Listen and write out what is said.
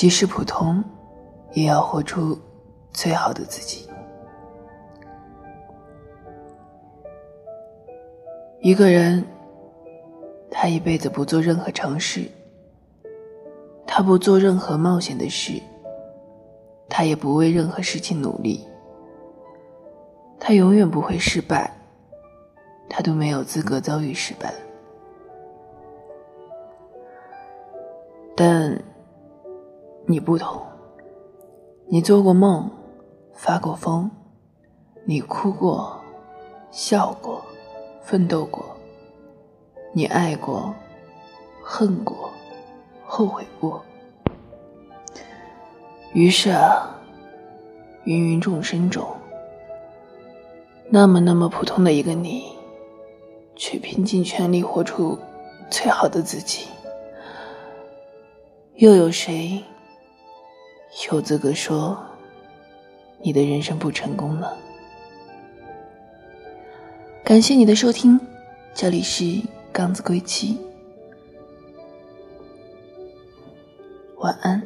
即使普通，也要活出最好的自己。一个人，他一辈子不做任何尝试，他不做任何冒险的事，他也不为任何事情努力，他永远不会失败，他都没有资格遭遇失败。但你不同，你做过梦，发过疯，你哭过，笑过，奋斗过，你爱过，恨过，后悔过。于是啊，芸芸众生中，那么那么普通的一个你，却拼尽全力活出最好的自己。又有谁有资格说你的人生不成功了？感谢你的收听，这里是刚子归期，晚安。